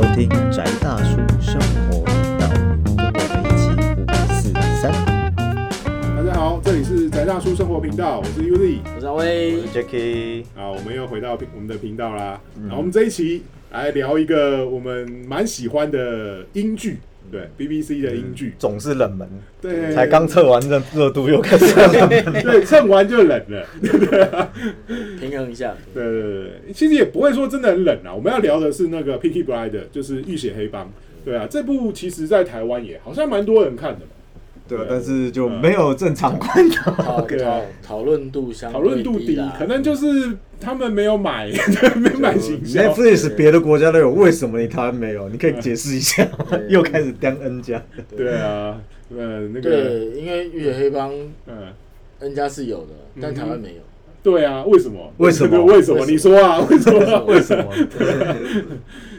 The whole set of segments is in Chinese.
收听宅大叔生活频道，跟我们一起五四三。大家好，这里是宅大叔生活频道，我是 Uzi 我是阿威，我是 Jacky，啊，我们又回到我们的频道啦。嗯然后我们这一期来聊一个我们蛮喜欢的英剧，对 BBC 的英剧，总是冷门，对，才刚测完热热度又开始。对蹭完就冷了，对对、啊平衡一下。对对对对，其实也不会说真的很冷啊。我们要聊的是那个 Peaky Blinder，就是浴血黑帮。对啊，这部其实在台湾也好像蛮多人看的嘛，对，但是就没有正常观众。讨对啊讨讨论度相讨论度低，可能就是他们没有买，没有买行销。Netflix 别的国家都有，为什么你台湾没有？你可以解释一下。又开始当 N 家，对啊，呃，那个，对，因为浴血黑帮嗯，N 家是有的，但台湾没有。对啊，为什么？为什么这个 为什么？你说啊，为什么？为什么？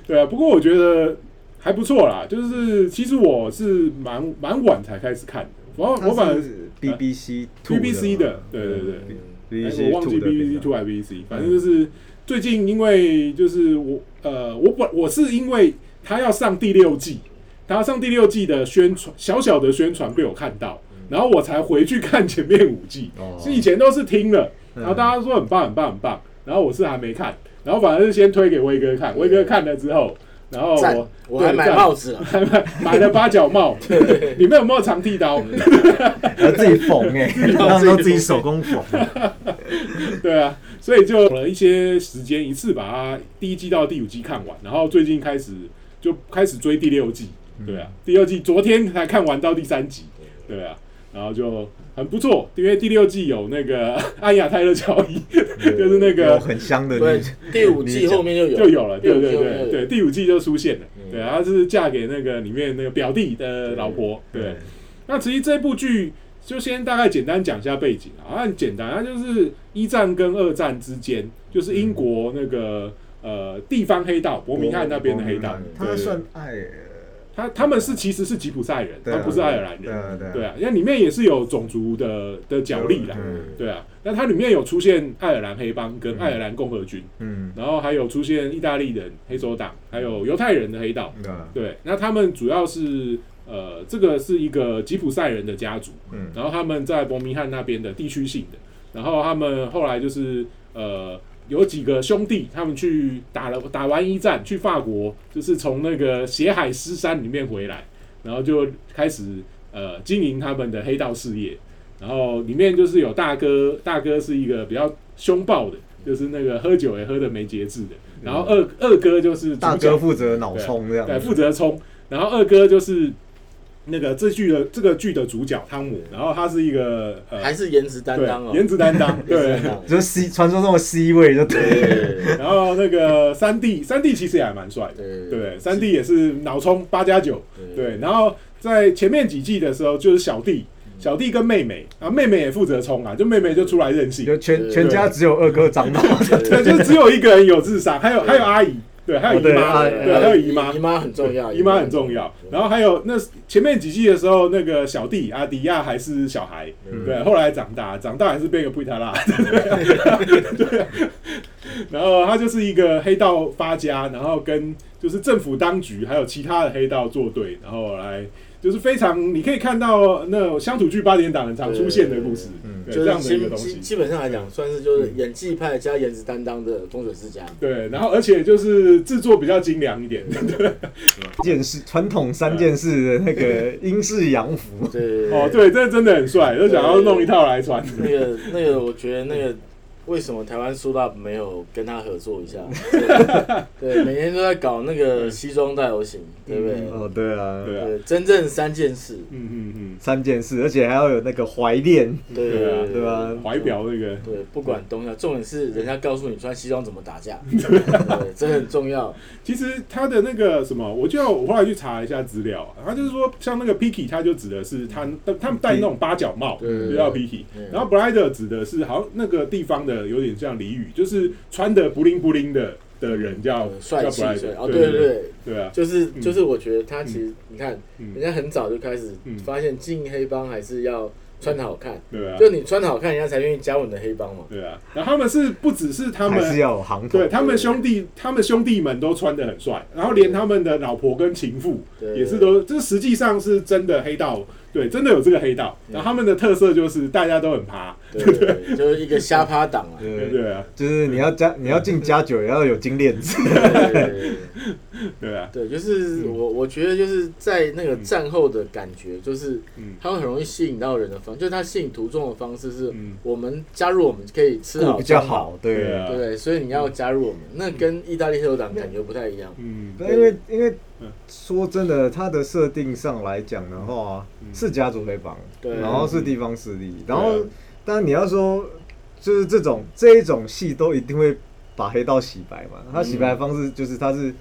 对啊，不过我觉得还不错啦。就是其实我是蛮蛮晚才开始看的，我我反正 BBC two BBC 的，对对对，我忘记 BBC Two 道还 BBC，反正就是最近因为就是我呃我本我是因为他要上第六季，他要上第六季的宣传小小的宣传被我看到，然后我才回去看前面五季，哦。是以前都是听了，然后大家说很棒很棒很棒，然后我是还没看，然后反正是先推给威哥看，威哥看了之后，然后我我还买帽子了，还买买了八角帽，里面有没有长剃刀？要自己缝哎，那时候自己手工缝。对啊，所以就了一些时间，一次把它第一季到第五季看完，然后最近开始就开始追第六季。对啊，第六季昨天才看完到第三集。对啊，然后就很不错，因为第六季有那个 安雅泰勒乔伊，就是那有个很香的对女，第五季后面就有就有了，对对第五季后面就有对对，第五季就出现了。嗯对，她是嫁给那个里面那个表弟的老婆。对，那其实这部剧就先大概简单讲一下背景啊，很简单，它就是一战跟二战之间，就是英国那个呃地方黑道伯明翰那边的黑道，他对算爱，他他们是其实是吉普赛人，他不是爱尔兰人，对啊因为里面也是有种族的的角力啦，嗯对啊，那它里面有出现爱尔兰黑帮跟爱尔兰共和军，嗯，然后还有出现意大利人黑手党，还有犹太人的黑道，对，那他们主要是呃，这个是一个吉普赛人的家族，嗯。然后他们在伯明翰那边的地区性的，然后他们后来就是呃有几个兄弟，他们去打了打完一战，去法国，就是从那个血海狮山里面回来，然后就开始呃经营他们的黑道事业，然后里面就是有大哥，大哥是一个比较凶暴的，就是那个喝酒也喝的没节制的，然后二二哥就是大哥负责脑冲这样对，负责冲。然后二哥就是那个这剧的这个剧的主角汤姆，然后他是一个呃，还是颜值担当哦，颜值担当，对。就是 C 传说中的 C 位就对。然后那个三弟，三弟其实也还蛮帅的，对对，三弟也是脑充八加九，对。然后在前面几季的时候，就是小弟，小弟跟妹妹，然后妹妹也负责冲啊，就妹妹就出来任性，就全全家只有二哥长脑，对，就只有一个人有智商，还有还有阿姨，对，还有姨妈，哦对，还有姨妈姨，妈很重要，姨妈很重要。然后还有那前面几季的时候，那个小弟阿迪亚还是小孩，嗯对，后来长大，长大还是变个布塔拉，对啊。然后他就是一个黑道发家，然后跟就是政府当局还有其他的黑道作对，然后来就是非常你可以看到那种乡土剧八点档很常出现的故事，嗯对，就这样的一个东西。基基本上来讲，算是就是演技派加颜值担当的风水世家。对，然后而且就是制作比较精良一点，件事传统三件事的那个英式洋服，对哦，，对，这真的很帅，就想要弄一套来穿。那个那个，我觉得那个为什么台湾苏大没有跟他合作一下？对，每天都在搞那个西装大游行，对不对？哦对啊，对啊，真正三件事，嗯嗯嗯，三件事，而且还要有那个怀恋，对对啊。对吧怀表那个，对，不管东西，重点是人家告诉你穿西装怎么打架，对，这很重要。其实他的那个什么，我就我后来去查一下资料啊，他就是说，像那个 Picky，他就指的是他他们戴那种八角帽，对就叫 Picky，然后 Blinder 指的是好像那个地方的有点像俚语，就是穿的不灵不灵的的人叫呃帅气，对对对对，啊，就是嗯。就是，我觉得他其实你看，嗯。人家很早就开始嗯。发现进黑帮还是要穿的好看，对啊，就你穿的好看，人家才愿意加入你的黑帮嘛。对啊。然后他们是不只是他们还是要有行头。对他们兄弟，他们兄弟们都穿的很帅，然后连他们的老婆跟情妇对也是都，这实际上是真的黑道，对，真的有这个黑道。然后他们的特色就是大家都很趴，对对对，就是一个瞎趴党啊。对对，对啊，就是你要加你要进加九，也要有金链子。对啊，对，就是我我觉得就是在那个战后的感觉，就是嗯。他会很容易吸引到人的方，就是他吸引途中的方式是嗯，我们加入我们可以吃好比较好，对。对？所以你要加入我们，那跟意大利黑手党感觉不太一样。嗯，对，因为因为嗯。说真的，它的设定上来讲的话，嗯。是家族黑帮，对。然后是地方势力，然后啊。当你要说就是这种这一种戏都一定会把黑道洗白嘛，他洗白的方式就是他是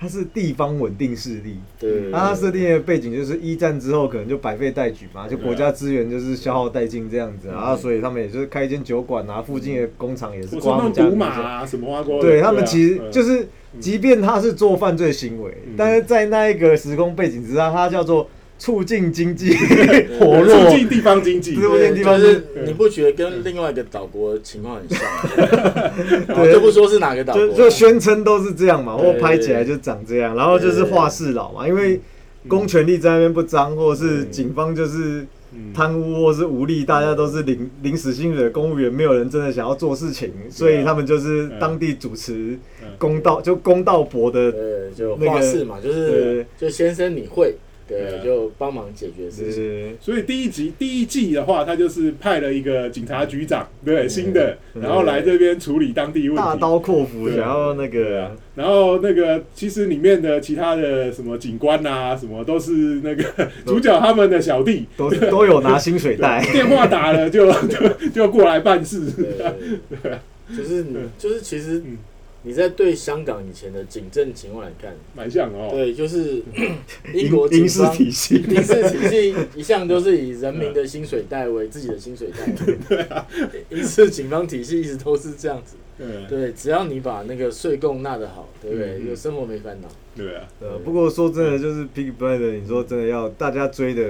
他是地方稳定势力，对，那他设定的背景就是一战之后可能就百废待举嘛，就国家资源就是消耗殆尽这样子，然后所以他们也就是开一间酒馆啊，附近的工厂也是挂他们家马啊，什么花锅，对他们啊其实嗯。就是，即便他是做犯罪行为，嗯。但是在那一个时空背景之下，他叫做促进经济 活促络。进地方经济，促进地方就是你不觉得跟另外一个岛国情况很像吗？对。就不说是哪个岛国。就，就宣称都是这样嘛，对或拍起来就长这样，然后就是话事佬嘛，因为公权力在那边不彰，或者是警方就是嗯。贪污或是无力，大家都是临临时薪水的公务员，没有人真的想要做事情，所以他们就是当地主持公道，就公道博的对，就那个话事嘛，就是就先生你会，对对，就帮忙解决事情。是所以第一集第一季的话，他就是派了一个警察局长，对新的，嗯。然后来这边处理当地问题。大刀阔斧，然后那个啊，然后那个其实里面的其他的什么警官啊，什么都是那个 主角他们的小弟，都都有拿薪水袋。电话打了就 就就过来办事。对，就是你就是其实嗯你在对香港以前的警政情况来看，蛮像哦。对，就是 英国警英式方体系，英式体系一向都是以人民的薪水袋为 自己的薪水袋，对啊，英式警方体系一直都是这样子，对。对，只要你把那个税供纳得好，对不对？有生活没烦恼，对啊，呃，不过说真的，就是 Pig Brother，你说真的要大家追的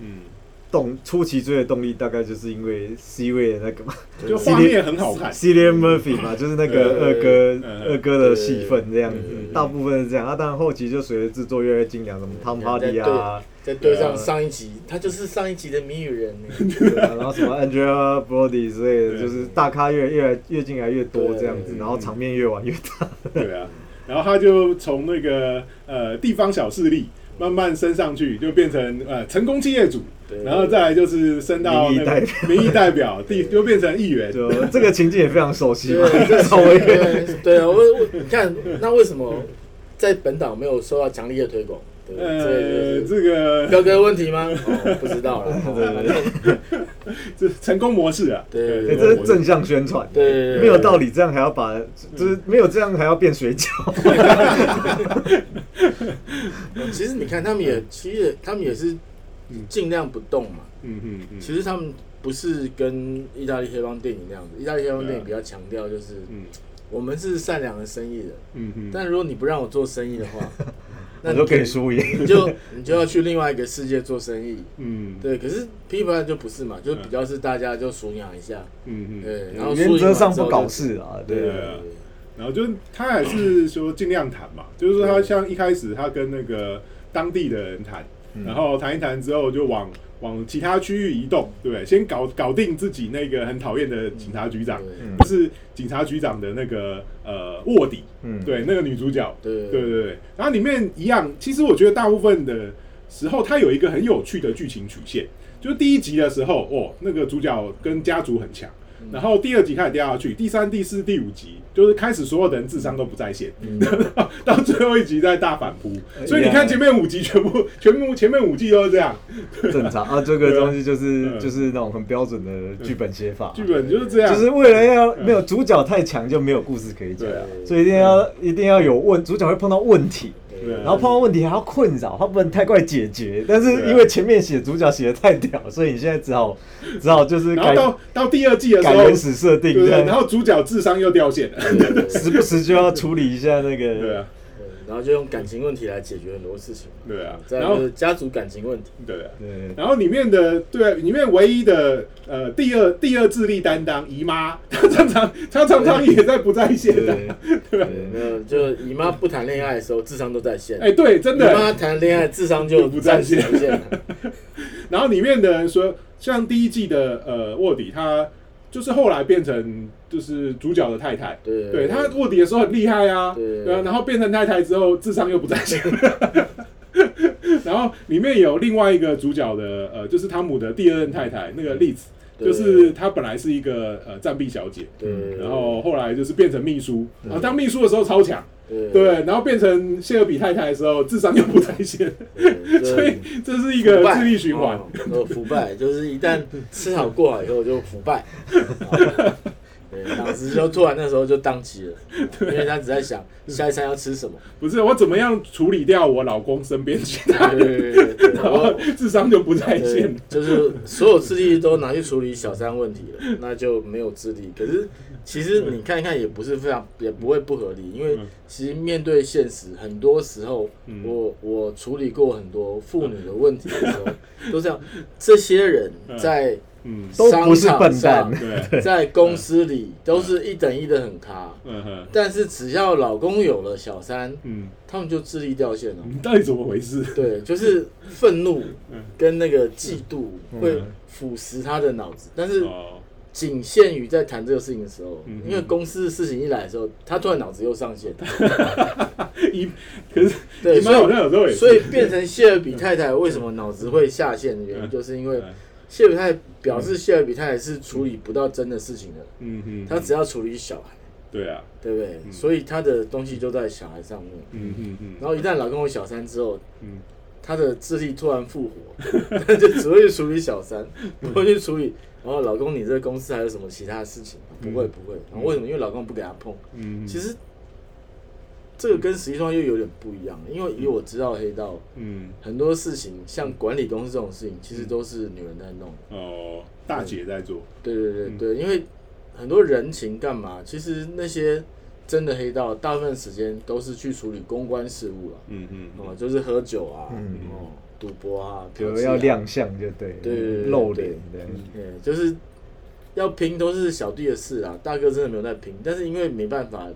嗯，动初期追的动力，大概就是因为 C 位的那个嘛 就画面很好看。，Cillian Murphy 嘛，就是那个二哥嗯二哥的戏份这样子大部分是这样。啊，当然后期就随着制作越来越精良，什么 Tom Hardy 啊，再对上上一集，他就是上一集的谜语人，对啊然后什么 Angela Brody 之类的，就是大咖越越来越进来越多这样子，然后场面越玩越大。对啊，然后他就从那个呃地方小势力慢慢升上去，就变成呃成功企业主，然后再来就是升到民意代那个民意代表，第就变成议员。就这个情境也非常熟悉嘛，对，对对啊，我我你看，那为什么在本岛没有受到强力的推广？呃，这这个彪哥问题吗？哦，不知道了。哦 这成功模式啊，对欸这是正向宣传，对没有道理，这样还要把，就是没有这样还要变水饺，其实你看，他们也其实他们也是尽量不动嘛。嗯嗯嗯，其实他们不是跟意大利黑帮电影那样子，意大利黑帮电影比较强调就是嗯。我们是善良的生意人，嗯嗯，但如果你不让我做生意的话，那你就可以输赢。你就你就要去另外一个世界做生意。嗯对，可是 P 版就不是嘛，就比较是大家就数养一下，嗯嗯，对，然后原则上不搞事啊，对然后就他还是说尽量谈嘛，就是说他像一开始他跟那个当地的人谈，然后谈一谈之后就往往其他区域移动，对不对？先搞搞定自己那个很讨厌的警察局长，对就是警察局长的那个呃卧底，嗯，对，那个女主角，对对对对，然后里面一样，其实我觉得大部分的时候，它有一个很有趣的剧情曲线，就是第一集的时候，哦，那个主角跟家族很强，然后第二集开始掉下去，第三、第四、第五集就是开始所有的人智商都不在线，到最后一集在大反扑，所以你看前面五集全部全部前面五季都是这样，正常啊，这个东西就是嗯。就是那种很标准的剧本写法，剧本就是这样，就是为了要没有主角太强就没有故事可以讲，啊，所以一定要一定要有问主角会碰到问题，然后碰到问题还要困扰，他不能太快解决。但是因为前面写主角写的太屌，所以你现在只好 只好就是改到到第二季的时候，改原始设定，对？然后主角智商又掉线了，时不时就要处理一下那对个啊，然后就用感情问题来解决很多事情。对啊，再然后来就是家族感情问题，对啊，对，然后里面的对，里面唯一的呃第二第二智力担当姨妈，她常常她常常也在不在线的，对，没有，就姨妈不谈恋爱的时候，智商都在线。哎，对，真的姨的。妈谈恋爱，智商就不在线。然后里面的人说，像第一季的呃卧底，他就是后来变成就是主角的太太，对对他卧底的时候很厉害啊，对然后变成太太之后智商又不在线。然后里面有另外一个主角的，呃，就是汤姆的第二任太太，那个丽子，对就是她本来是一个呃战币小姐，对，然后后来就是变成秘书，啊当秘书的时候超强，对。对，然后变成谢尔比太太的时候智商又不在线，所以这是一个智力循环。哦呃，腐败就是一旦吃好过了以后就腐败，哦对，脑子就突然那时候就宕机了，因为他只在想下一餐要吃什么。不是我怎么样处理掉我老公身边其他人，然后智商就不在线。，就是所有智力都拿去处理小三问题了，那就没有智力。可是其实你看一看也不是非常，也不会不合理，因为嗯其实面对现实，很多时候嗯我我处理过很多妇女的问题的时候，都这样。这些人在嗯，都不是笨蛋。对，在公司里都是一等一的很咖，嗯哼，但是只要老公有了小三，嗯，他们就智力掉线了。你到底怎么回事？对，就是愤怒 嗯。跟那个嫉妒嗯。会腐蚀他的脑子，但是哦，仅限于在谈这个事情的时候嗯，因为公司的事情一来的时候，他突然脑子又上线，一可是对，所以变成谢尔比太太为什么脑子会下线的原因，嗯。就是因为嗯谢尔比太太表示谢尔比太太是处理不到真的事情的，嗯嗯，他只要处理小孩，对啊，对不对？嗯所以他的东西就在小孩上面。嗯嗯嗯，然后一旦老公有小三之后，嗯他的智力突然复活，他 就只会去处理小三，不会去处理。然后老公，你这个公司还有什么其他事情？不会不会。然后为什么？因为老公不给他碰。嗯，其实这个跟实际上又有点不一样，因为以我知道黑道嗯。很多事情，像管理公司这种事情，其实都是女人在弄。哦，大姐在做，对对对嗯。对，因为很多人情干嘛？其实那些真的黑道，大部分时间都是去处理公关事务了。嗯嗯哦，就是喝酒啊，嗯哦，赌博啊，比如啊。要亮相就对，对对对露对。脸对，对，就是要拼都是小弟的事啊，大哥真的没有在拼，但是因为没办法，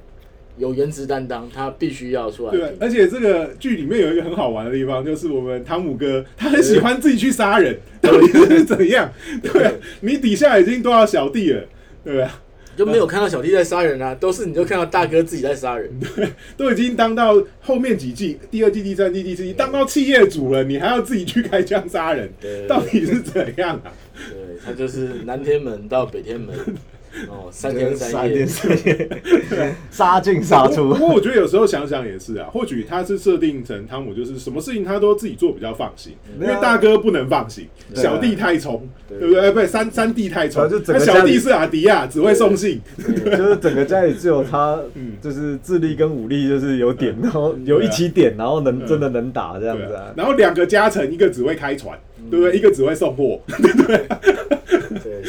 有颜值担当，他必须要出来对，而且这个剧里面有一个很好玩的地方，就是我们汤姆哥他很喜欢自己去杀人，到底是怎样？对啊，你底下已经多少小弟了，对吧？就没有看到小弟在杀人啊，都是你就看到大哥自己在杀人。对都已经当到后面几季，第二季、第三季、第四季，当到企业主了，你还要自己去开枪杀人，对到底是怎样啊？对，他就是南天门到北天门，哦，三天三夜。杀进杀出。不。过我觉得有时候想想也是啊，或许他是设定成汤姆，就是什么事情他都自己做比较放心，因为大哥不能放心，小弟太冲，对。对不对？哎，不是三三弟太冲啊就，整那个小弟是阿迪亚，只会送信，就是整个家里只有他 嗯，就是智力跟武力就是有点，然后有一起点，然后能嗯。真的能打这样子啊。然后两个加成，一个只会开船，对不对？一个只会送货，对，所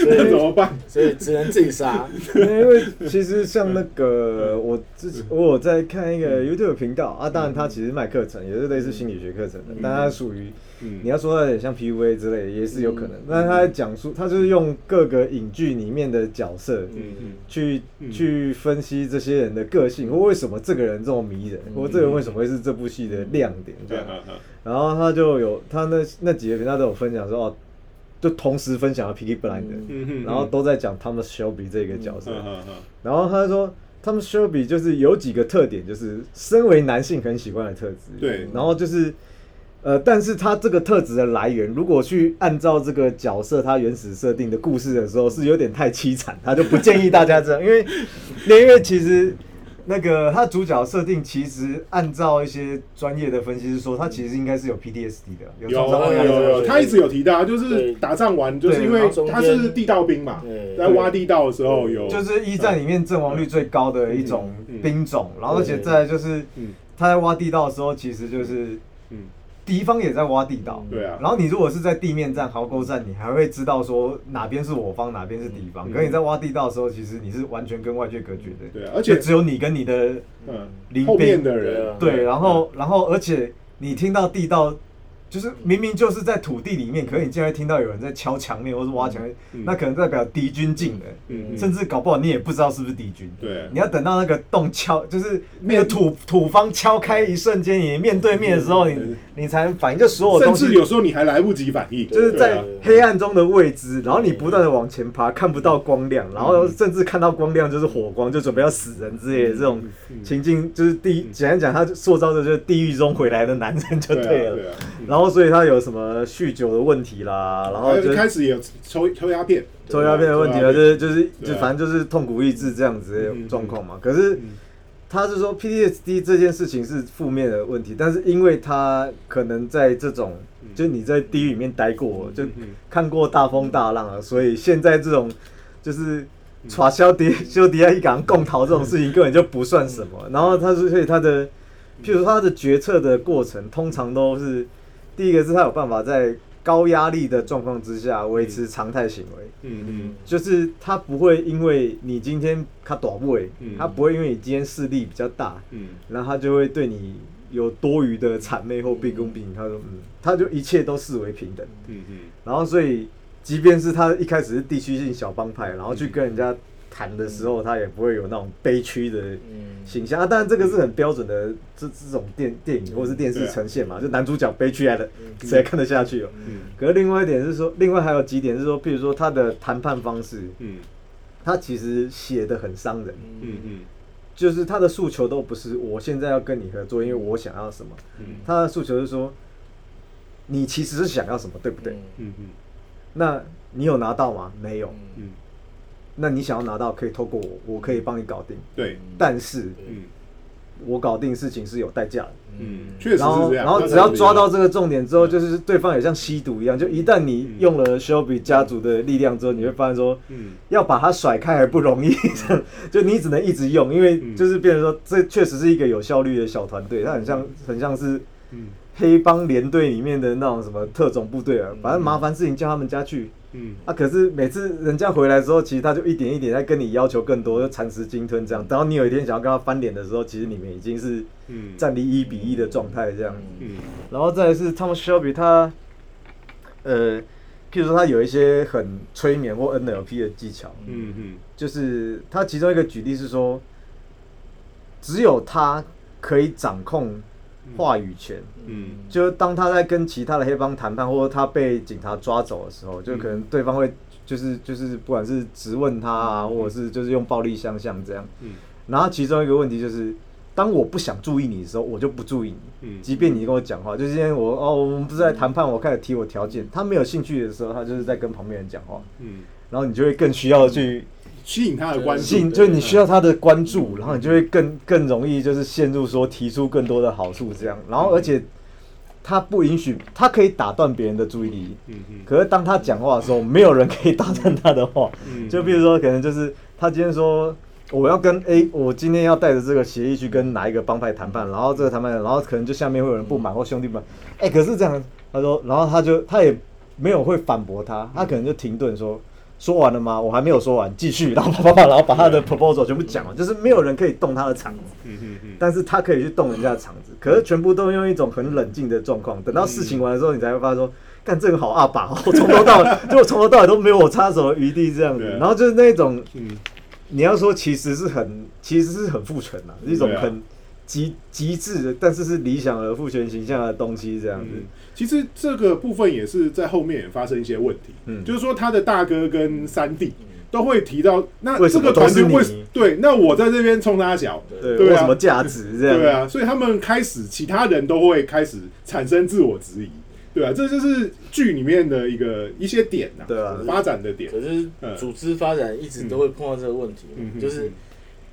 那怎么办？所以只能自己杀。因为其实像那个我之前我有在看一个 YouTube 频道啊，当然他其实卖课程，也是类似心理学课程的，但他属于嗯。你要说他有点像 PUA 之类，也是有可能。那他在讲述，他就是用各个影剧里面的角色嗯。嗯。去嗯。去分析这些人的个性，或为什么这个人这么迷人，或这个人为什么会是这部戏的亮点这样。对然后他就有他那那几个频道都有分享说哦，就同时分享了 Peaky Blind 的，然后都在讲 Thomas Shelby 这个角色。然后他说，Thomas Shelby 就是有几个特点，就是身为男性很喜欢的特质。对然后就是，呃，但是他这个特质的来源，如果去按照这个角色他原始设定的故事的时候，是有点太凄惨，他就不建议大家这样，因为，因为其实。那个他主角设定其实按照一些专业的分析是说，他其实应该是有 PTSD 的，有创伤后有压力症有有，他一直有提到，就是打仗完，就是因为他是地道兵嘛对，在挖地道的时候有，就是一战里面阵亡率最高的一种兵种，然后而且再来就是嗯他在挖地道的时候，其实就是嗯敌方也在挖地道。对啊，然后你如果是在地面战、壕沟战，你还会知道说哪边是我方，哪边是敌方。嗯可你在挖地道的时候，其实你是完全跟外界隔绝的。对啊而且只有你跟你的嗯邻，后面的人，对，然后然后而且你听到地道，就是明明就是在土地里面，可是你竟然听到有人在敲墙面或是挖墙面，嗯那可能代表敌军进来，甚至搞不好你也不知道是不是敌军。对。你要等到那个洞敲，就是那个土土方敲开一瞬间，你面对面的时候，你嗯你才反应，就所有甚东西至有时候你还来不及反应，就是在黑暗中的未知，然后你不断的往前爬，看不到光亮，然后甚至看到光亮就是火光，就准备要死人之类的这种嗯情境，就是地简单讲，他塑造的就是地狱中回来的男人就对了。对啊，嗯然后所以他有什么酗酒的问题啦，然后就开始也有抽抽鸦片，抽鸦片的问题了，就是就是就反正就是痛苦抑制这样子的嗯状况嘛。可是嗯。他是说 PTSD 这件事情是负面的问题，但是因为他可能在这种，就你在地狱里面待过，就嗯。看过大风大浪了，所以现在这种就是耍肖迪修迪亚一港共逃这种事情根本就不算什么。然后他是所以他的，譬如说他的决策的过程，通常都是第一个是他有办法在高压力的状况之下维持常态行为。嗯嗯就是他不会因为你今天他短位，嗯他不会因为你今天势力比较大，嗯然后他就会对你有多余的谄媚或毕恭毕敬。他说，嗯，他就一切都视为平等。嗯嗯然后所以，即便是他一开始是地区性小帮派，然后去跟人家谈的时候，他也不会有那种悲屈的嗯。形象。啊，当然这个是很标准的这这种电电影或是电视呈现嘛，就男主角悲屈来的，嗯。谁看得下去哦？嗯。可是另外一点是说，另外还有几点是说，譬如说他的谈判方式，嗯。他其实写的很伤人，嗯。嗯就是他的诉求都不是我现在要跟你合作，因为我想要什么，嗯。他的诉求是说，你其实是想要什么，对不对？嗯。嗯那你有拿到吗？没有。嗯，那你想要拿到，可以透过我，我可以帮你搞定。对，但是嗯。我搞定事情是有代价的。嗯，确实然后，是这样。然后只要抓到这个重点之后，就是对方也像吸毒一样，就一旦你用了 Shelby 家族的力量之后，你会发现说，嗯。要把它甩开还不容易，就你只能一直用，因为嗯。就是变成说，这确实是一个有效率的小团队，它很像很像是嗯。黑帮联队里面的那种什么特种部队啊，反正麻烦事情叫他们家去嗯啊。可是每次人家回来之后，其实他就一点一点在跟你要求更多，就蚕食鲸吞这样。等到你有一天想要跟他翻脸的时候，其实你们已经是嗯战力一比一的状态这样。嗯然后再来是 Tom Shelby 他，呃，譬如说他有一些很催眠或 NLP 的技巧，嗯嗯就是他其中一个举例是说，只有他可以掌控话语权。嗯。就当他在跟其他的黑帮谈判，或者他被警察抓走的时候，就可能对方会就是就是不管是质问他啊，或者是就是用暴力相向这样。嗯。然后其中一个问题就是，当我不想注意你的时候，我就不注意你。嗯。即便你跟我讲话，就今天我哦，我们不是在谈判，我开始提我条件，他没有兴趣的时候，他就是在跟旁边人讲话，嗯，然后你就会更需要去吸引他的关注。吸引，注，就是你需要他的关注，然后你就会更更容易就是陷入说提出更多的好处这样，然后而且他不允许，他可以打断别人的注意力，嗯嗯。可是当他讲话的时候，没有人可以打断他的话，嗯就比如说可能就是他今天说。我要跟 A，我今天要带着这个协议去跟哪一个帮派谈判，然后这个谈判，然后可能就下面会有人不满或兄弟们，哎、可是这样，他说，然后他就他也没有会反驳他，他可能就停顿说，说完了吗？我还没有说完，继续，然后啪啪啪，然后把他的 proposal 全部讲完，就是没有人可以动他的场子，但是他可以去动人家的场子，可是全部都用一种很冷静的状况，等到事情完的时候，你才会发现说，干这个好阿爸，我 从头到尾，就我从头到尾都没有我插手的余地这样子，然后就是那种。嗯。你要说其实是很，其实是很父权呐，一种很极极致的，但是是理想的父权形象的东西这样子。嗯，其实这个部分也是在后面也发生一些问题，嗯。就是说他的大哥跟三弟都会提到，那这个团队为你对，那我在这边冲他小，对，对啊。有什么价值这样？对啊，所以他们开始，其他人都会开始产生自我质疑，对啊，这就是剧里面的一个一些点呐、对啊发展的点，可是组织发展一直都会碰到这个问题嗯就是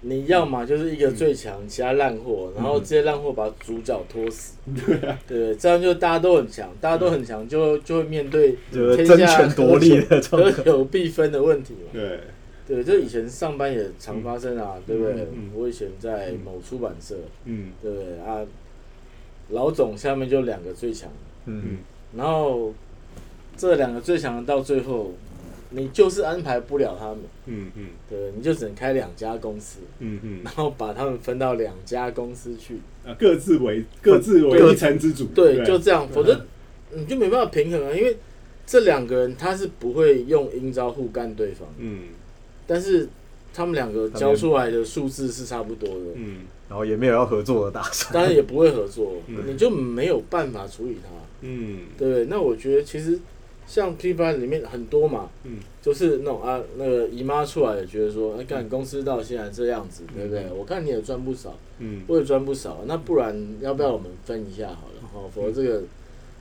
你要嘛就是一个最强，其他烂货，然后这些烂货把主角拖死，对 对？这样就大家都很强，大家都很强，就就会面对天下夺利的状合况。有必分的问题嘛。对，对，就以前上班也常发生啊，对不对？我以前在某出版社，嗯对不对啊？老总下面就两个最强，嗯，然后这两个最强的到最后，你就是安排不了他们，嗯嗯。对，你就只能开两家公司，嗯嗯。然后把他们分到两家公司去，啊，各自为各自为一城之主，对，就这样，否则你就没办法平衡啊，因为这两个人他是不会用阴招互干对方，嗯。但是他们两个交出来的数字是差不多的，嗯。然后也没有要合作的打算。当然也不会合作，嗯。你就没有办法处理他，嗯。对不对？那我觉得其实像 P 班里面很多嘛，嗯就是那种啊，那个姨妈出来也觉得说，哎，干公司到现在这样子，对不对？我看你也赚不少，嗯我也赚不少，那不然要不要我们分一下好了？哦，否则这个，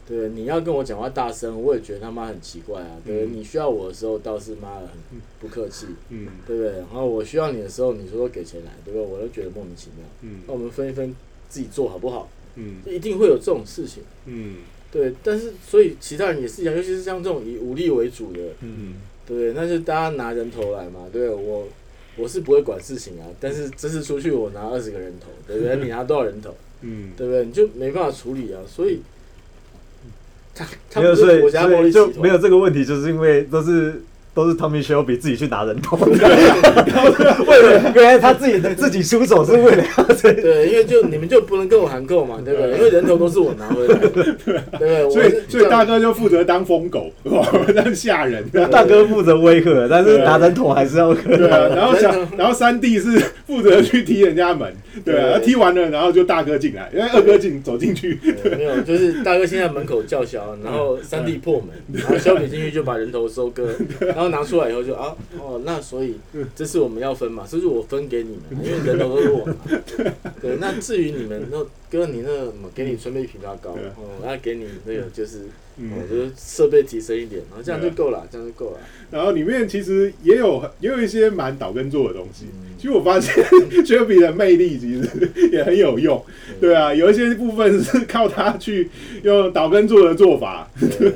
对，你要跟我讲话大声，我也觉得他妈很奇怪啊。对，你需要我的时候倒是妈的很不客气，嗯对不对？然后我需要你的时候，你说给钱来，对不对？我都觉得莫名其妙。嗯那我们分一分，自己做好不好？嗯一定会有这种事情。嗯对，但是所以其他人也是一样，尤其是像这种以武力为主的，嗯对不对？那就大家拿人头来嘛，对？我我是不会管事情啊，但是这次出去我拿二十个人头，对不对？你拿多少人头，嗯对不对？你就没办法处理啊，所以他他没有，不所以是国家暴所以力，就没有这个问题，就是因为都是都是 Tommy Shelby 自己去拿人头，为了原来他自己的自己出手是为了要这对，因为就你们就不能跟我含扣嘛，对不对？因为人头都是我拿回来。的，对不对？所以所以大哥就负责当疯狗，让吓人。大哥负责威吓，但是拿人头还是要对啊，然后小然后三弟是负责去踢人家门，对啊，对。踢完了然后就大哥进来，因为二哥进走进去，没有，就是大哥先在门口叫嚣，然后三弟破门，然后小比进去就把人头收割，然后拿出来以后就啊哦，那所以这是我们要分嘛，这是我分给你们，因为人头都是我嘛。对，那至于你们那哥你那个什么给你春杯枇杷膏，对哦，那给你那个就是嗯哦，就是设备提升一点，然后这样就够了，这样就够了。然后里面其实也有也有一些蛮倒根做的东西。嗯其实我发现 Shelby 的魅力其实也很有用，对啊，有一些部分是靠他去用倒跟做的做法，对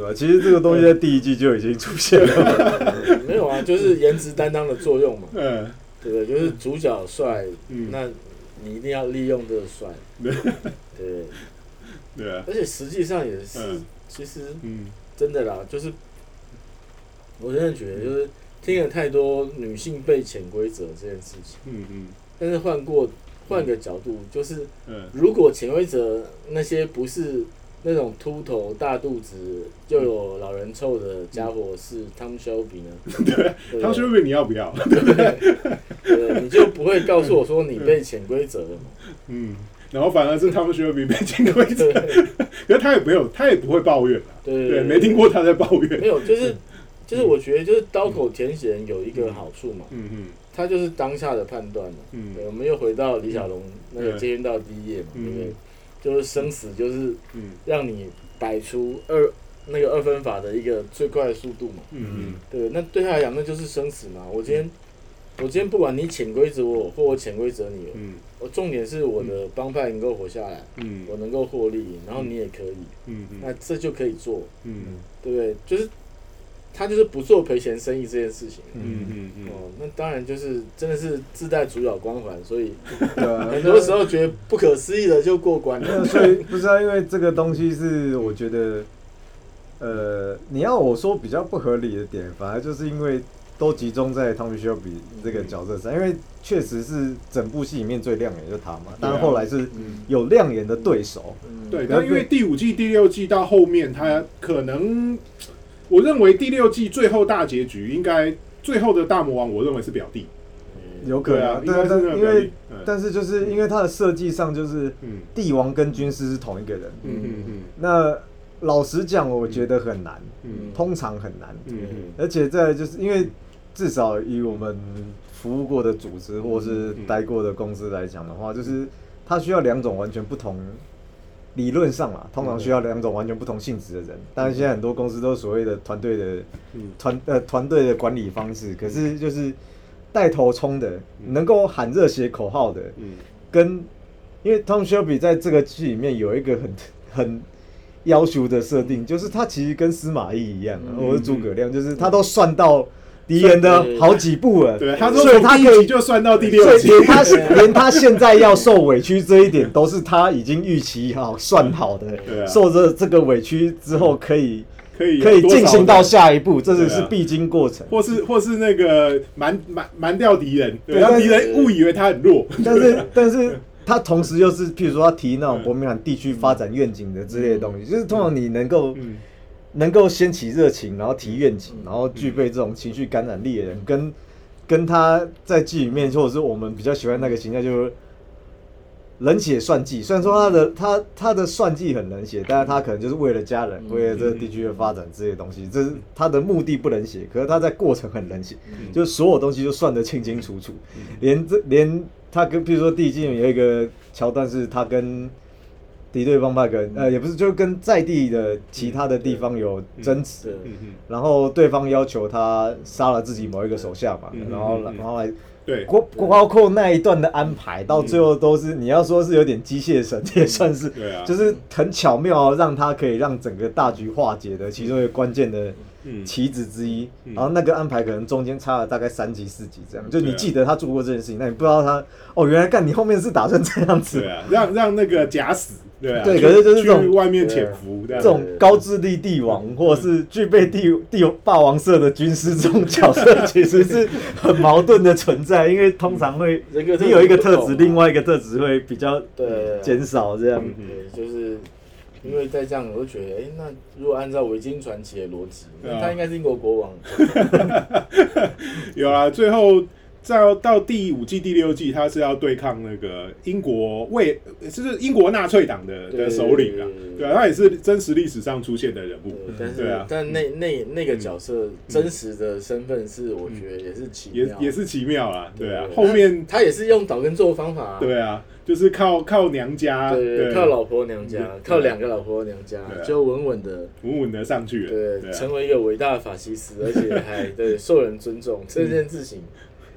吧？其实这个东西在第一季就已经出现了，对没有啊，就是颜值担当的作用嘛，嗯对不对？就是主角帅，嗯，那你一定要利用这个帅，对。对啊，而且实际上也是，嗯其实嗯真的啦，就是我真的觉得，就是听了太多女性被潜规则这件事情，嗯嗯。但是换过换个角度，就是嗯。如果潜规则那些不是那种秃头、大肚子又有老人臭的家伙是汤修比呢？对不对，汤 Shelby 你要不要？对，你就不会告诉我说你被潜规则了嘛？嗯，然后反而是汤 Shelby 被潜规则，对。可是他也没有，他也不会抱怨啊，对。对，没听过他在抱怨。没，有，就是就是我觉得就是刀口舔血人有一个好处嘛，嗯嗯。他就是当下的判断嘛。嗯。对，我们又回到李小龙那个嗯接运到第一页嘛，嗯。对不对？就是生死，就是嗯。让你摆出二那个二分法的一个最快的速度嘛。嗯对，那对他来讲那就是生死嘛。我今天我今天不管你潜规则我，或我潜规则你，嗯。我重点是我的帮派能够活下来，嗯。我能够获利，然后你也可以，嗯。那这就可以做，嗯。对不对？就是他就是不做赔钱生意这件事情。嗯嗯嗯哦，那当然就是真的是自带主角光环，所以 很多时候觉得不可思议的就过关。所以不知道，因为这个东西是我觉得，呃，你要我说比较不合理的点，反而就是因为都集中在 Tommy Shelby 这个角色上，因为确实是整部戏里面最亮眼就是他嘛，但是后来是嗯。有亮眼的对手，嗯。对，但因为第五季、第六季到后面，他可能，我认为第六季最后大结局应该最后的大魔王，我认为是表弟。有可对啊，能，但但因为但是就是因为他的设计上就是嗯。帝王跟军师是同一个人，嗯嗯嗯。那老实讲，我觉得很难，嗯。通常很难，嗯而且在就是因为至少以我们服务过的组织或是待过的公司来讲的话，就是它需要两种完全不同。理论上啊，通常需要两种完全不同性质的人。当然，现在很多公司都是所谓的团队的嗯。团呃团队的管理方式，可是就是带头冲的，能够喊热血口号的，嗯。跟因为 Tom Shelby 在这个剧里面有一个很 很要求的设定，就是他其实跟司马懿一样、啊，嗯。或者诸葛亮，就是他都算到敌人的好几步了。对，他说他可以就算到第六集，连他连他现在要受委屈这一点，都是他已经预期好、算好的。受这这个委屈之后，可以可以可以进行到下一步，这是是必经过程。或是或是那个瞒瞒瞒掉敌人，对，对让敌人误以为他很弱，但是 但是他同时又是，譬如说他提那种国民党地区发展愿景的之类的东西，就是通常你能够嗯，能够掀起热情，然后提愿景，然后具备这种情绪感染力的人，跟跟他在剧里面，或者是我们比较喜欢那个形象，就是冷血算计。虽然说他的他他的算计很冷血，但是他可能就是为了家人，为了这个地区的发展这些东西，这是他的目的不冷血，可是他在过程很冷血，就是所有东西都算得清清楚楚，连这连他跟，比如说第一季有一个桥段是他跟。敌对帮派跟呃也不是，就是跟在地的其他的地方有争执，然后对方要求他杀了自己某一个手下嘛，嗯然后然后来对，包包括那一段的安排，到最后都是你要说是有点机械神，也算是，对啊。就是很巧妙让他可以让整个大局化解的其中一个关键的嗯棋子之一。嗯。然后那个安排可能中间差了大概三级四级这样，就你记得他做过这件事情，那你不知道他哦，原来干你后面是打算这样子。对。啊，让让那个假死，对啊，对可是就是这种去外面潜伏，这样。这种高智力帝王，或者是具备帝帝霸王色的军师这种角色，其实是很矛盾的存在，因为通常会你有一个特质，另外一个特质会比较对。减少这样。嗯对，就是因为在这样，我就觉得，哎、那如果按照维京传奇的逻辑，那他应该是英国国王。有啊，最后到到第五季、第六季，他是要对抗那个英国为就是英国纳粹党的的首领啊，对啊，他也是真实历史上出现的人物。对，，但是、对啊，但那那那个角色真实的身份是，我觉得也是奇妙，也也是奇妙啊，对啊，后面他也是用岛根做方法、啊，对啊，就是靠靠娘家，对对，靠老婆娘家，靠两个老婆娘家就稳稳的。稳稳的上去了，对，对啊，成为一个伟大的法西斯，而且还对受人尊重 这件事情，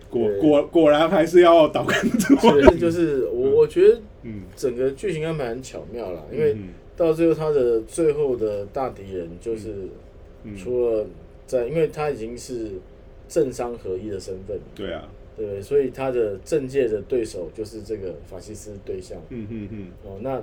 果果果然还是要倒根做，所以就是我我觉得嗯，整个剧情安排很巧妙啦，因为嗯到最后他的最后的大敌人就是嗯。除了在，因为他已经是政商合一的身份，对啊，对，所以他的政界的对手就是这个法西斯对象。嗯嗯嗯，哦，那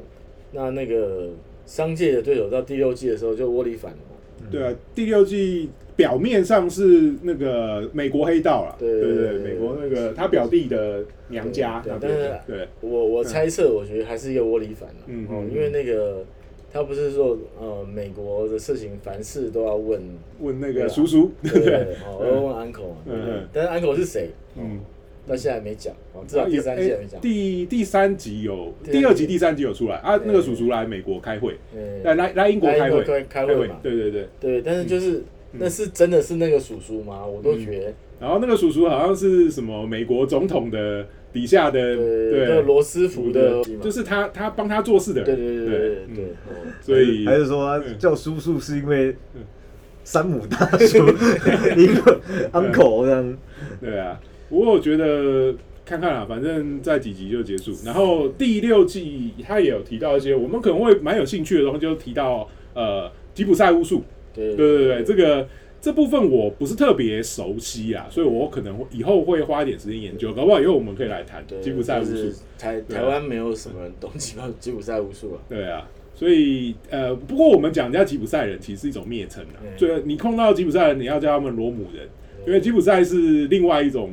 那那个商界的对手到第六季的时候就窝里反了嘛。对啊，第六季表面上是那个美国黑道啦，对对对，美国那个他表弟的娘家对那边对，我我猜测，我觉得还是一个窝里反了。嗯因为那个他不是说呃美国的事情凡事都要问，问那个叔叔，对对。对，哦，要问 uncle 嗯嗯。但是 uncle 是谁？嗯，到现在还没讲，哦，至少第三季还没讲。第第三集有，第二集、第三集有出来啊。那个叔叔来美国开会，嗯来来来英国开会，开开会嘛。对对对。对，但是就是嗯那是真的是那个叔叔吗？我都觉得，然后那个叔叔好像是什么美国总统的底下的，对，罗斯福的，就是他他帮他做事的人，对对对对对。所以还是说叫叔叔是因为嗯山姆大叔 一个 uncle 这样？对啊。不过我觉得看看啦，反正在几集就结束。然后第六季他也有提到一些我们可能会蛮有兴趣的东西，就提到呃吉普赛巫术，对。对对对，这个这部分我不是特别熟悉啊，所以我可能以后会花一点时间研究，搞不好以后我们可以来谈对吉普赛巫术。台台湾没有什么人懂吉普吉普赛巫术啊，对啊，所以呃，不过我们讲人家吉普赛人其实是一种蔑称啊，对。所以你碰到吉普赛人，你要叫他们罗姆人，因为吉普赛是另外一种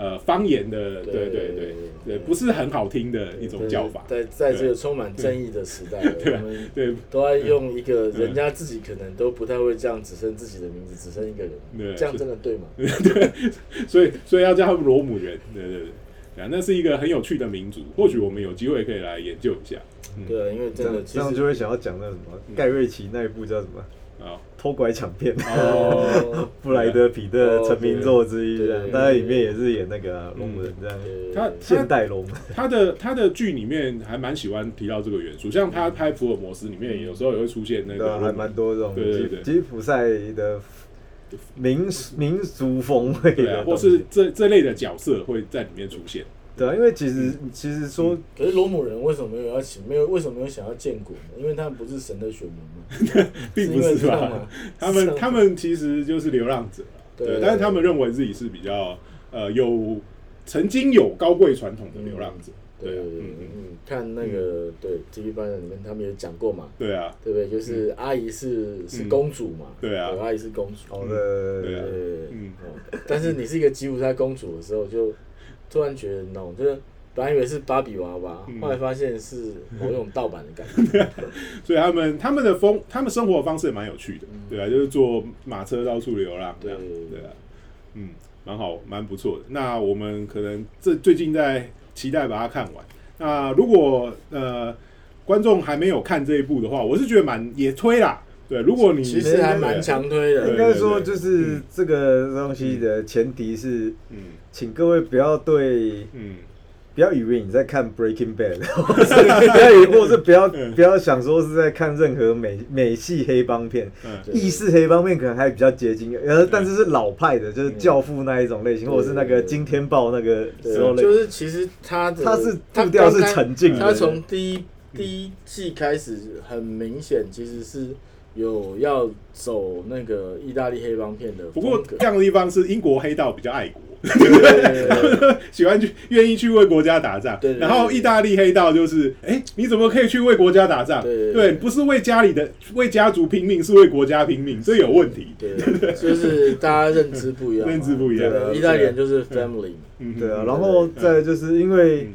呃方言的，对对对对对，不是很好听的一种叫法。在在这个充满争议的时代，对啊我们对都在用一个人家自己可能都不太会这样只剩自己的名字，只剩一个对人，这样真的对吗？对 所以所以要叫他们罗姆人，对对对。啊，那是一个很有趣的民族，或许我们有机会可以来研究一下。对啊，因为真的其实这样就会想要讲那什么盖瑞奇那一部叫什么啊，偷拐抢骗，哦，布莱德彼特哦成名作之一这样，对。对他在里面也是演那个啊龙人这样，他现代龙。他的他的剧里面还蛮喜欢提到这个元素，像他拍福尔摩斯里面有时候也会出现那个还蛮多这种。对对对。吉吉普赛的民民族风味的啊，或是这这类的角色会在里面出现。对啊，因为其实其实说可是罗姆人为什么没有要请？没有为什么没有想要建国呢？因为他们不是神的选民吗？并不是吧这样吗？他们他们其实就是流浪者，对，但是他们认为自己是比较呃有曾经有高贵传统的流浪者，对对对，对啊嗯嗯嗯，看那个对《T V 班里面他们也讲过嘛，对啊，对不对？就是阿姨是是嗯公主嘛，对啊阿姨是公主，好对的啊，对，嗯哦但是你是一个吉普赛公主的时候，就突然觉得那种就是。本来以为是芭比娃娃，嗯后来发现是某种盗版的感觉。所以他们他们的风，他们生活方式也蛮有趣的，对啊，就是坐马车到处流浪，对对啊，嗯，蛮好，蛮不错的。那我们可能这最近在期待把它看完。那如果呃观众还没有看这一部的话，我是觉得蛮也推啦。对，如果你其实还蛮强推的，应该说就是这个东西的前提是，嗯。请各位不要对。嗯。不要以为你在看 Breaking Bad，不要以为，或是不要嗯。不要想说是在看任何美美系黑帮片，嗯。意式黑帮片可能还比较接近，呃，但是是老派的，就是教父那一种类型，或者是那个惊天豹那个时候，类就是其实他他是他步调是沉静的。他从第一第一季开始，很明显其实是有要走那个意大利黑帮片的不过这样的地方是英国黑道比较爱国，对。对对对喜欢去愿意去为国家打仗。然后意大利黑道就是，哎、你怎么可以去为国家打仗？对不是为家里的为家族拼命，是为国家拼命，这有问题。对对，就是大家认知不一样嘛，认知不一样对意大利人就是 family，嗯对啊，嗯然后再就是因为嗯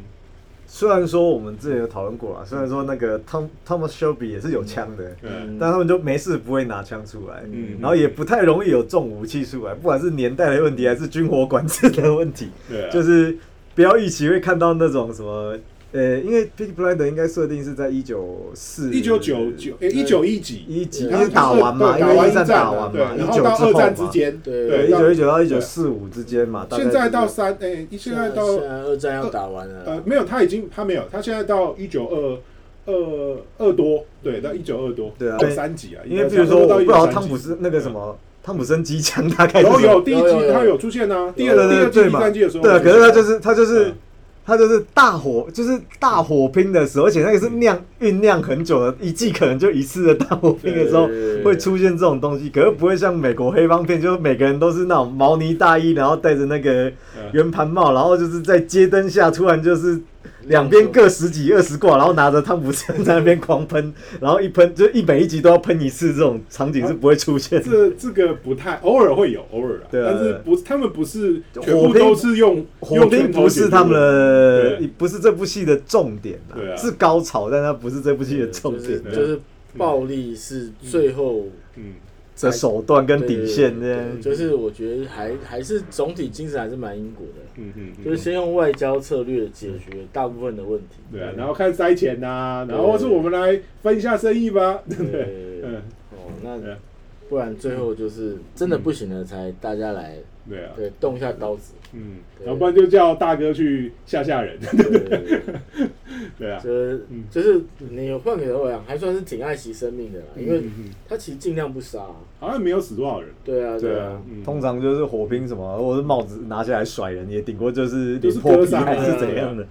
虽然说我们之前有讨论过啊，虽然说那个 Tom Thomas Shelby 也是有枪的，嗯。但他们就没事不会拿枪出来，嗯。然后也不太容易有重武器出来，不管是年代的问题还是军火管制的问题，就是不要预期会看到那种什么。呃，因为 Peaky Blinder 应该设定是在一九四一九九九，哎，一九一几，一几，因然后为打完嘛，打完因为一战战打完，嘛，一然后到二战之，间，对对，一九一九到一九四五之间嘛，现在到三，哎，现在到现在二战要打完了，呃，没有，他已经他没有，他现在到一九二二二多，对，到一九二多，对啊到三级啊，因为比如说，我不知道汤普森那个什么汤普森机枪大概是有有第一季有有有。他有出现啊，第二第二季三季的时候，对啊，可是他就是他就是嗯他就是大火，就是大火拼的时候，而且那个是酿酝酿很久的，一季可能就一次的大火拼的时候会出现这种东西，可是不会像美国黑帮片，就是每个人都是那种毛呢大衣，然后戴着那个嗯圆盘帽，然后就是在街灯下突然就是。两边各十几二十挂，然后拿着汤普森在那边狂喷，然后一喷就一每一集都要喷一次，这种场景是不会出现的。这这个不太，偶尔会有，偶尔啊，对啊。但是不，他们不是火全部都是用火用拳头拼不是他们的，不是这部戏的重点啊对啊。是高潮，但它不是这部戏的重就是点就是暴力是最后嗯，的手段跟底线这就是我觉得还还是总体精神还是蛮英国的，嗯嗯嗯，就是先用外交策略解决大部分的问题。对啊，然后看塞钱呐，然后是我们来分一下生意吧，对 不对？对，嗯，哦，那不然最后就是真的不行了，才大家来对啊，对动一下刀子。嗯，对。然后不然就叫大哥去吓吓人，对 啊，就是嗯。就是你换给我讲，还算是挺爱惜生命的啦，因为他其实尽量不杀啊。好像没有死多少人，对啊，对啊通常就是火拼什么，或者是帽子拿下来甩人，也顶多就是就是脸破皮割伤啊。还是怎样的。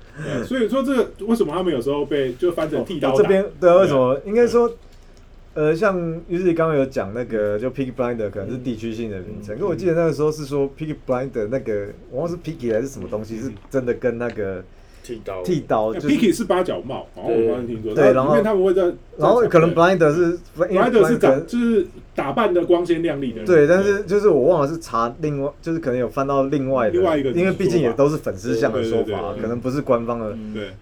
所以说这个为什么他们有时候被就翻成剃刀哦这打边对啊，为什么？应该说，呃，像于是刚刚有讲那个，就 Piggy Blinder 可能是地区性的名称，嗯。可我记得那个时候是说 Piggy Blinder 那个，我忘了是 Piggy 还是什么东西，是真的跟那个剃刀，剃刀，就是 Picky 是八角帽，好像我刚刚听说，对然后他们会在，然后可能 Blinder 是因为 Blinder 是长就是打扮的光鲜亮丽的，对，但是就是我忘了是查另外，就是可能有翻到另外的，另外一个因为毕竟也都是粉丝向的说法可能不是官方的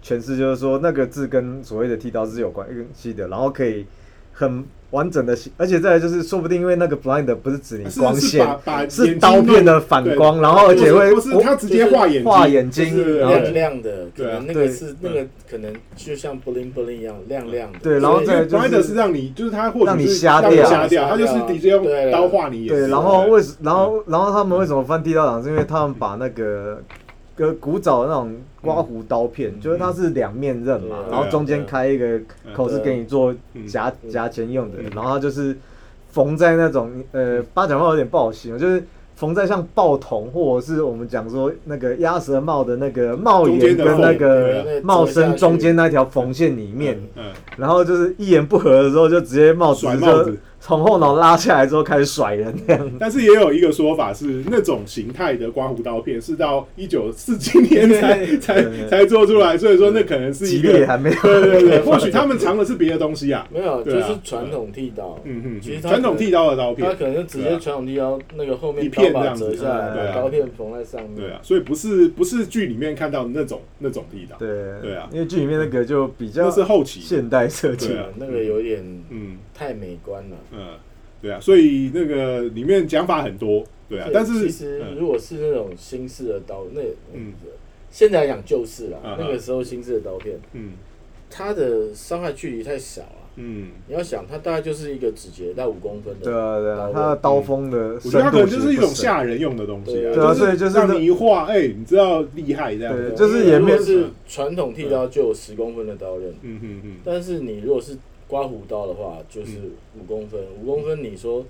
诠释，就是说那个字跟所谓的剃刀是有关系的，然后可以很完整的，而且再来就是说不定因为那个 blind 不是指你光线是刀片的反光，然后而且会不是他直接画眼睛画眼睛，亮亮的，可对那个是那个可能就像 bling bling 一样亮亮的。对然后再来就是 Blinder 是让你就是他或者让你是让你瞎掉瞎掉，他就是直接用刀划你眼睛，对，然后为什然后然后他们为什么翻地道党？是因为他们把那个。个古早的那种刮胡刀片，就是它是两面刃嘛，然后中间开一个口是给你做嗯。夹夹钳用的嗯，然后它就是缝在那种呃八角帽有点不好形容，就是缝在像报筒或者是我们讲说那个鸭舌帽的那个帽檐跟那个帽身中间那条缝线里面，嗯，然后就是一言不合的时候就直接帽子甩帽子。就从后脑拉下来之后开始甩人那样。但是也有一个说法是，那种形态的刮胡刀片是到一九四七年才 才对才做出来，所以说那可能是一个，还没有，对对对，或许他们藏的是别的东西啊。没有，就是传统剃刀。嗯嗯，其实传统剃刀的刀片，它，可能就直接传统剃刀那个后面一刀把片这样子折下来，刀片缝在上面。对啊，所以不是不是剧里面看到的那种那种剃刀，对对啊。因为剧里面那个就比较那是后期，现代设计，啊。那个有点嗯太美观了。嗯，对啊，所以那个里面讲法很多，对啊，但是其实嗯。如果是那种新式的刀，那嗯。现在来讲旧式啦啊，那个时候新式的刀片，嗯。它的伤害距离太小了。嗯，你要想，它大概就是一个指节到五公分的，对啊对啊，它的刀锋的我觉得它可能就是一种吓人用的东西啊，对啊所以就是让你一画，哎，你知道厉害这样就是也没有如果是传统剃刀就有十公分的刀刃，嗯嗯嗯，但是你如果是刮胡刀的话，就是五公分。五公分，你说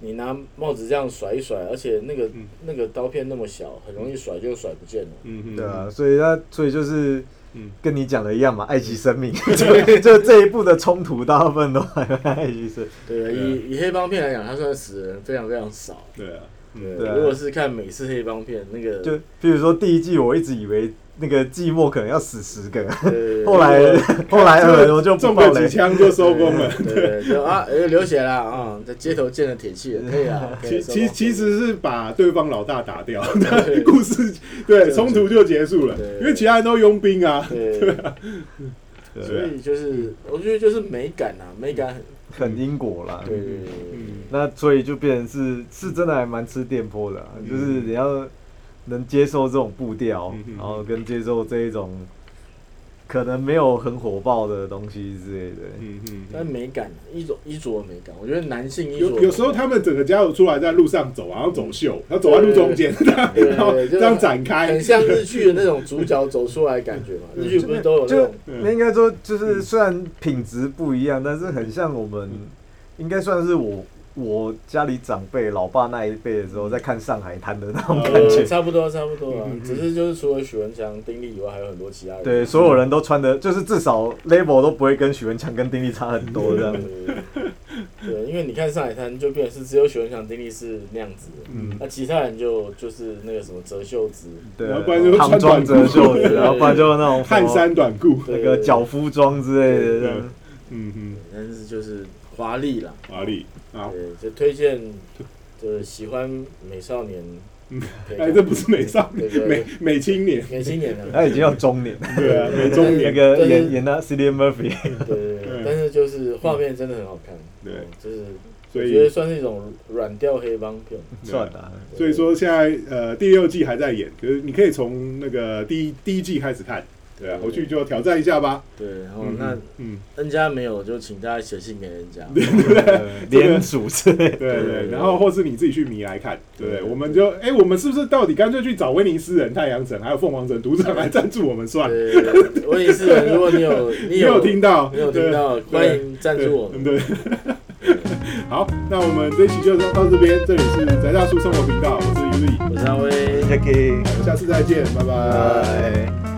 你拿帽子这样甩一甩，而且那个嗯那个刀片那么小，很容易甩就甩不见了。嗯嗯，对啊，所以他所以就是嗯跟你讲的一样嘛，爱惜生命。就 就这一步的冲突，大部分都爱惜生。对啊，以以黑帮片来讲，它算死人非常非常少。对啊，对，如果是看美式黑帮片，那个就比如说第一季，我一直以为那个寂寞可能要死十个，对 后来后来呃我就不中爆雷。个几枪就收工了。对啊，哎流血了啊，在街头见了铁器人，可以啊。其其其实是把对方老大打掉，对。故事对对冲突就结束了，因为其他人都佣兵啊。对，对所以就是我觉得就是美感啊，美感很很因果啦。对那所以就变成是是真的还蛮吃电波的就是你要能接受这种步调，然后跟接受这一种可能没有很火爆的东西之类的。嗯嗯但美感衣着衣着的美感，我觉得男性衣着有有时候他们整个家族出来在路上走，然后走秀，然后走在路中间，然后这样展开。很，像日剧的那种主角走出来的感觉嘛，日剧不是都有那就种嗯。应该说，就是虽然品质不一样，但是很像我们，应该算是我我家里长辈老爸那一辈的时候在看上海滩的那种感呃觉。差不多差不多啊。只是就是除了许文强、丁力以外，还有很多其他人。对，所有人都穿的，就是至少 label 都不会跟许文强跟丁力差很多这样。子对，因为你看上海滩就变成是只有许文强、丁力是那样子。的，嗯，那其他人就就是那个什么折袖子，对然后不然就是，唐装折袖子，然后不然就那种汗衫短裤，那个脚夫装之类的。这样。嗯嗯，但是就是华丽啦。华丽啊，对，就推荐，就是喜欢美少年。哎，这不是美少对对美美青年，美青年了，他 已经要中年，对啊，美中那年，个但是演演那 Cillian Murphy，对对但是就是画面真的很好看，对。嗯就是所以觉得以算是一种软调黑帮片。算了，所以说现在呃第六季还在演，可是你可以从那个第一第一季开始看，对啊，对回去就挑战一下吧。对，然后嗯那嗯，N 家没有，就请大家写信给人家。呃联署之类的。对对，对然后或是你自己去迷来看，对不对？我们就哎，我们是不是到底干脆去找威尼斯人、太阳城还有凤凰城赌场来赞助我们算威尼斯人，如果你有你你有听到？你有听到，对欢迎赞助我们。对，对 好，那我们这一期就到这边，这里是宅大叔生活频道，我是 Uzi，我是阿威。Jackie，我们下次再见，拜拜。拜。